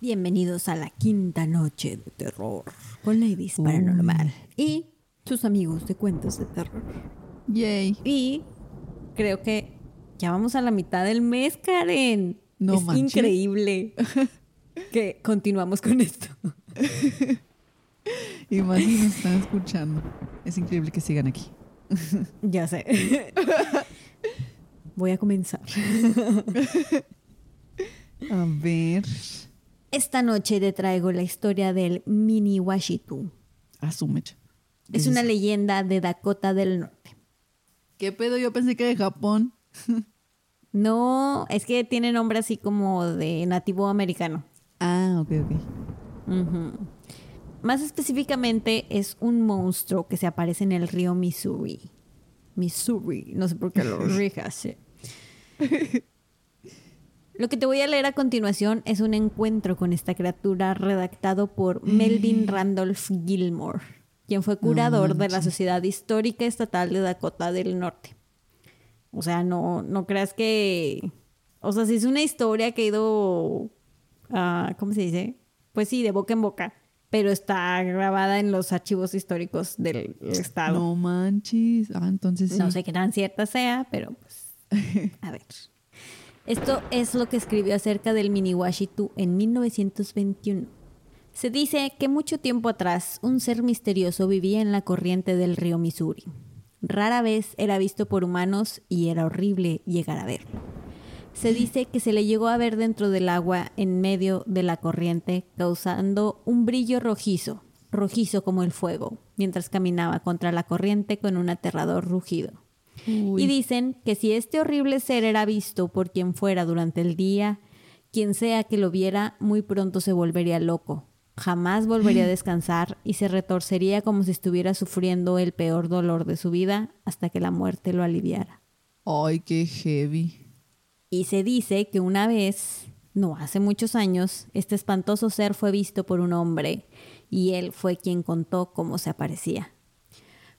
Bienvenidos a la quinta noche de terror con Ladies Paranormal y sus amigos de cuentos de terror. Yay. Y creo que ya vamos a la mitad del mes, Karen. No es manches. increíble que continuamos con esto. Y más si nos están escuchando. Es increíble que sigan aquí. Ya sé. Voy a comenzar. A ver. Esta noche te traigo la historia del Mini Washitu. Asume. Es una leyenda de Dakota del Norte. ¿Qué pedo? Yo pensé que de Japón. No, es que tiene nombre así como de nativo americano. Ah, ok, ok. Más específicamente es un monstruo que se aparece en el río Missouri. Missouri, no sé por qué lo rige así. Lo que te voy a leer a continuación es un encuentro con esta criatura redactado por Melvin Randolph Gilmore, quien fue curador de la Sociedad Histórica Estatal de Dakota del Norte. O sea, no, no creas que... O sea, si es una historia que ha ido... ah, ¿Cómo se dice? Pues sí, de boca en boca. Pero está grabada en los archivos históricos del estado. No manches. Ah, entonces sí. No sé qué tan cierta sea, pero pues. A ver. Esto es lo que escribió acerca del Miniwashitu en 1921. Se dice que mucho tiempo atrás un ser misterioso vivía en la corriente del río Missouri. Rara vez era visto por humanos y era horrible llegar a verlo. Se dice que se le llegó a ver dentro del agua en medio de la corriente, causando un brillo rojizo, rojizo como el fuego, mientras caminaba contra la corriente con un aterrador rugido. Uy. Y dicen que si este horrible ser era visto por quien fuera durante el día, quien sea que lo viera, muy pronto se volvería loco. Jamás volvería a descansar y se retorcería como si estuviera sufriendo el peor dolor de su vida hasta que la muerte lo aliviara. Ay, qué heavy. Y se dice que una vez, no hace muchos años, este espantoso ser fue visto por un hombre y él fue quien contó cómo se aparecía.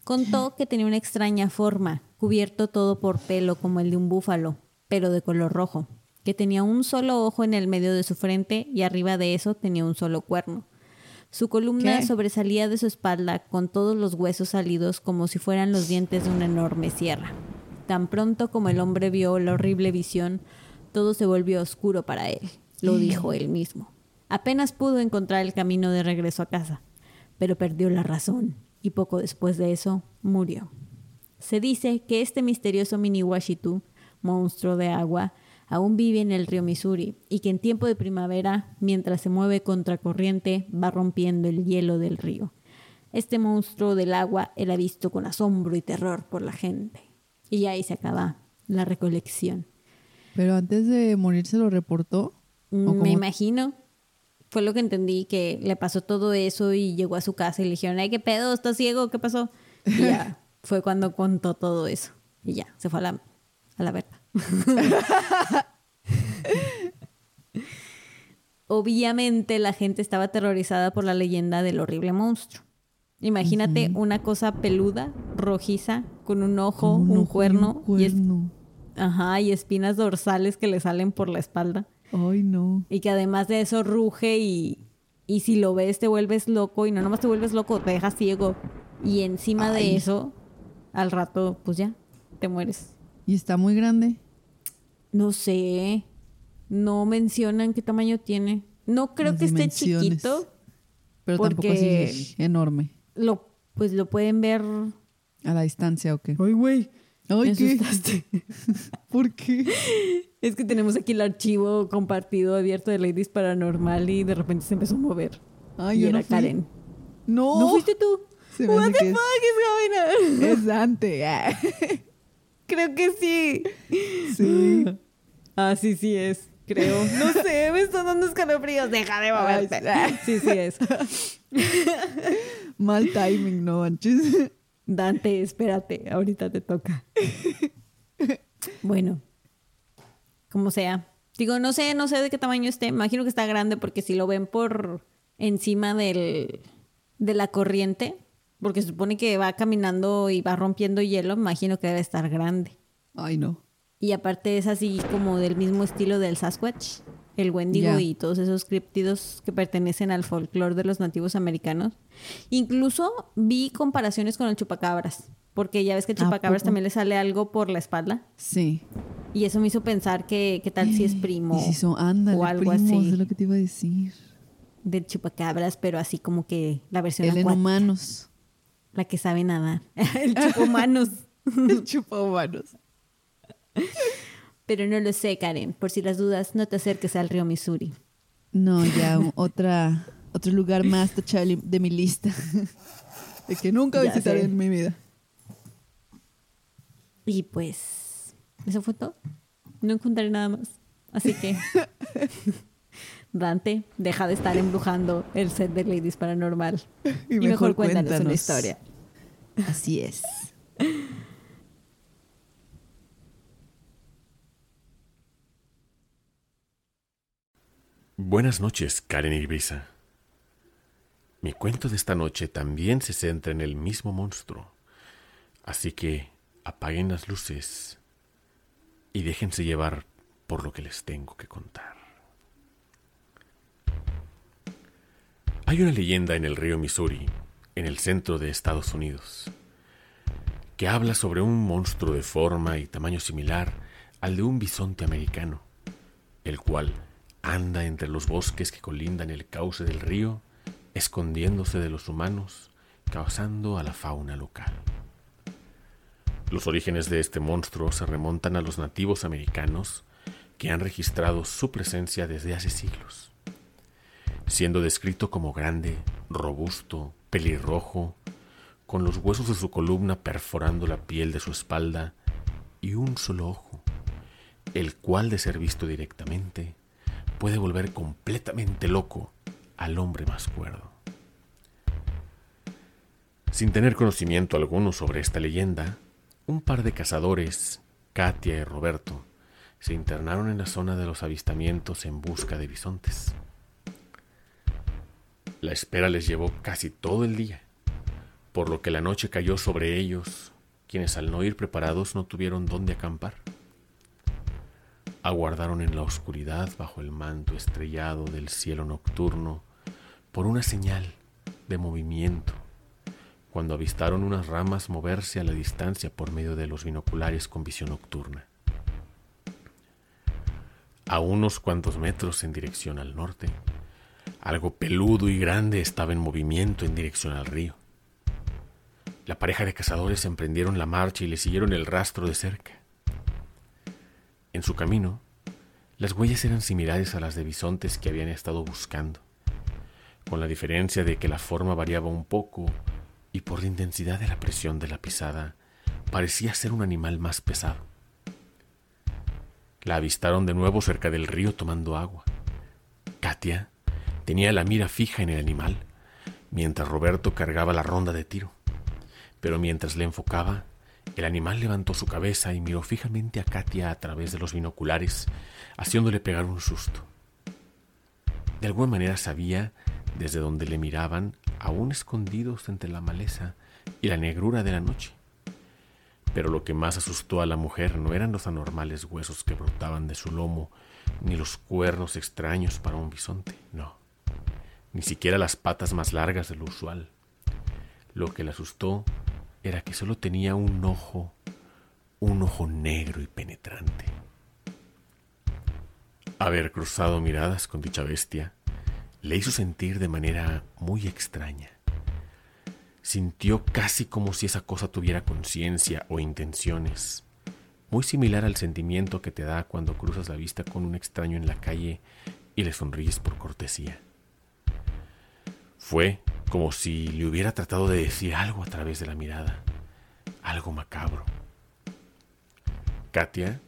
Contó que tenía una extraña forma, cubierto todo por pelo como el de un búfalo, pero de color rojo, que tenía un solo ojo en el medio de su frente y arriba de eso tenía un solo cuerno. Su columna ¿Qué? sobresalía de su espalda con todos los huesos salidos como si fueran los dientes de una enorme sierra. Tan pronto como el hombre vio la horrible visión, todo se volvió oscuro para él, lo dijo él mismo. Apenas pudo encontrar el camino de regreso a casa, pero perdió la razón y poco después de eso murió. Se dice que este misterioso Miniwashitu, monstruo de agua, aún vive en el río Missouri y que en tiempo de primavera, mientras se mueve contracorriente, va rompiendo el hielo del río. Este monstruo del agua era visto con asombro y terror por la gente. Y ahí se acaba la recolección. Pero antes de morir se lo reportó. ¿O cómo? Me imagino. Fue lo que entendí, que le pasó todo eso y llegó a su casa y le dijeron, ay, ¿qué pedo? ¿Estás ciego? ¿Qué pasó? Y ya fue cuando contó todo eso. Y ya, se fue a la, a la verga. Obviamente la gente estaba aterrorizada por la leyenda del horrible monstruo. Imagínate una cosa peluda, rojiza, con un ojo, Con un, ojo cuerno, y es- cuerno. ajá, y espinas dorsales que le salen por la espalda. Ay, no. Y que además de eso ruge y, y si lo ves te vuelves loco y no nomás te vuelves loco, te dejas ciego. Y encima de eso, al rato, pues ya, te mueres. ¿Y está muy grande? No sé, no mencionan qué tamaño tiene. No creo Las que esté chiquito. Pero tampoco así enorme. Lo, pues lo pueden ver. A la distancia, ¿o qué? Ay, güey. Ay, ¿qué? asustaste. ¿Por qué? Es que tenemos aquí el archivo compartido abierto de Ladies Paranormal y de repente se empezó a mover. Ay, y yo era no fui. Karen. No. ¿No fuiste tú? Se me What the que es- fuck is going on? Es Dante. ah. Creo que sí. Sí. Ah, sí, sí es. Creo. No sé, me están dando escalofríos. Deja de moverte. Sí, sí es. Mal timing, no manches. Dante, espérate. Ahorita te toca. Bueno. Como sea. Digo, no sé, no sé de qué tamaño esté. Imagino que está grande porque si lo ven por encima del, de la corriente, porque se supone que va caminando y va rompiendo hielo, imagino que debe estar grande. Ay, no. Y aparte es así como del mismo estilo del Sasquatch. el Wendigo y todos esos criptidos que pertenecen al folclore de los nativos americanos. Incluso vi comparaciones con el chupacabras, porque ya ves que el ¿A chupacabras también le sale algo por la espalda. Sí. Y eso me hizo pensar que qué tal si es primo si son, ándale, o algo primos, así es lo que te iba a decir. del chupacabras, pero así como que la versión El en humanos. La que sabe nadar. el chupomanos. El chupahumanos. pero no lo sé, Karen. Por si las dudas, no te acerques al río Missouri. No, ya otra, otro lugar más tachable de mi lista. De que nunca Ya visitaré sé. en mi vida. Y pues, eso fue todo. No encontré nada más. Así que, Dante, deja de estar embrujando el set de Ladies Paranormal. Y, mejor, cuéntanos, una cuéntanos. historia. Así es. Buenas noches, Karen y Brisa. Mi cuento de esta noche también se centra en el mismo monstruo, así que apaguen las luces y déjense llevar por lo que les tengo que contar. Hay una leyenda en el río Missouri, en el centro de Estados Unidos, que habla sobre un monstruo de forma y tamaño similar al de un bisonte americano, el cual anda entre los bosques que colindan el cauce del río, escondiéndose de los humanos, causando a la fauna local. Los orígenes de este monstruo se remontan a los nativos americanos que han registrado su presencia desde hace siglos, siendo descrito como grande, robusto, pelirrojo, con los huesos de su columna perforando la piel de su espalda y un solo ojo, el cual de ser visto directamente puede volver completamente loco al hombre más cuerdo. Sin tener conocimiento alguno sobre esta leyenda, un par de cazadores, Katia y Roberto, se internaron en la zona de los avistamientos en busca de bisontes. La espera les llevó casi todo el día, por lo que la noche cayó sobre ellos, quienes al no ir preparados no tuvieron dónde acampar. Aguardaron en la oscuridad bajo el manto estrellado del cielo nocturno por una señal de movimiento, cuando avistaron unas ramas moverse a la distancia por medio de los binoculares con visión nocturna. A unos cuantos metros en dirección al norte, algo peludo y grande estaba en movimiento en dirección al río. La pareja de cazadores emprendieron la marcha y le siguieron el rastro de cerca. En su camino, las huellas eran similares a las de bisontes que habían estado buscando, con la diferencia de que la forma variaba un poco y por la intensidad de la presión de la pisada parecía ser un animal más pesado. La avistaron de nuevo cerca del río tomando agua. Katia tenía la mira fija en el animal, mientras Roberto cargaba la ronda de tiro. Pero mientras le enfocaba, el animal levantó su cabeza y miró fijamente a Katia a través de los binoculares, haciéndole pegar un susto. De alguna manera sabía desde donde le miraban, aún escondidos entre la maleza y la negrura de la noche. Pero lo que más asustó a la mujer no eran los anormales huesos que brotaban de su lomo, ni los cuernos extraños para un bisonte, no, ni siquiera las patas más largas de lo usual. Lo que le asustó era que solo tenía un ojo, un ojo negro y penetrante. Haber cruzado miradas con dicha bestia le hizo sentir de manera muy extraña. Sintió casi como si esa cosa tuviera conciencia o intenciones, muy similar al sentimiento que te da cuando cruzas la vista con un extraño en la calle y le sonríes por cortesía. Fue como si le hubiera tratado de decir algo a través de la mirada, algo macabro. Katia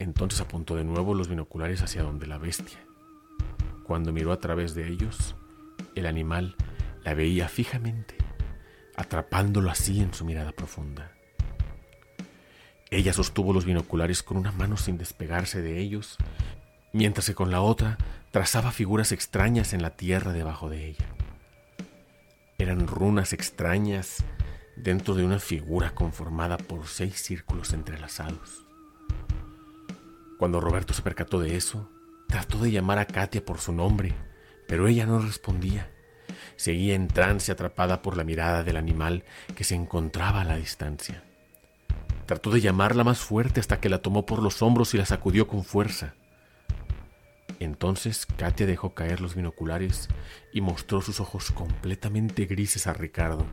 entonces apuntó de nuevo los binoculares hacia donde la bestia. Cuando miró a través de ellos, el animal la veía fijamente, atrapándolo así en su mirada profunda. Ella sostuvo los binoculares con una mano sin despegarse de ellos, mientras que con la otra trazaba figuras extrañas en la tierra debajo de ella. Eran runas extrañas dentro de una figura conformada por seis círculos entrelazados. Cuando Roberto se percató de eso, Trató de llamar a Katia por su nombre, pero ella no respondía. Seguía en trance atrapada por la mirada del animal que se encontraba a la distancia. Trató de llamarla más fuerte hasta que la tomó por los hombros y la sacudió con fuerza. Entonces Katia dejó caer los binoculares y mostró sus ojos completamente grises a Ricardo,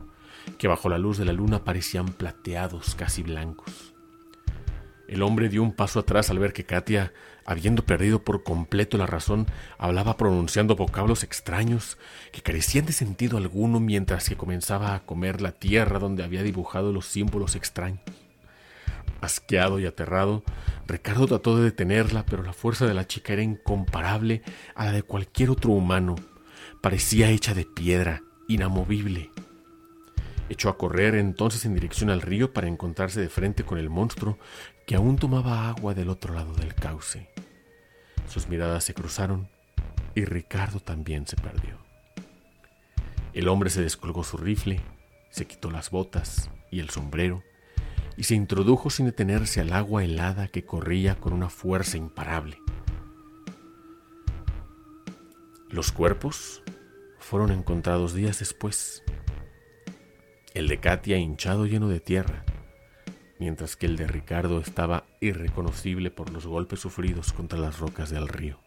que bajo la luz de la luna parecían plateados, casi blancos. El hombre dio un paso atrás al ver que Katia, habiendo perdido por completo la razón, hablaba pronunciando vocablos extraños que carecían de sentido alguno mientras que comenzaba a comer la tierra donde había dibujado los símbolos extraños. Asqueado y aterrado, Ricardo trató de detenerla, pero la fuerza de la chica era incomparable a la de cualquier otro humano. Parecía hecha de piedra, inamovible. Echó a correr entonces en dirección al río para encontrarse de frente con el monstruo que aún tomaba agua del otro lado del cauce. Sus miradas se cruzaron y Ricardo también se perdió. El hombre se descolgó su rifle, se quitó las botas y el sombrero y se introdujo sin detenerse al agua helada que corría con una fuerza imparable. Los cuerpos fueron encontrados días después el de Katia hinchado lleno de tierra, mientras que el de Ricardo estaba irreconocible por los golpes sufridos contra las rocas del río.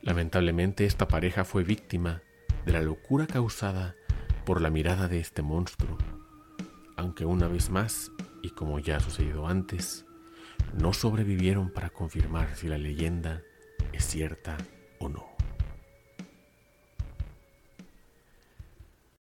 Lamentablemente esta pareja fue víctima de la locura causada por la mirada de este monstruo, aunque una vez más, y como ya ha sucedido antes, no sobrevivieron para confirmar si la leyenda es cierta o no.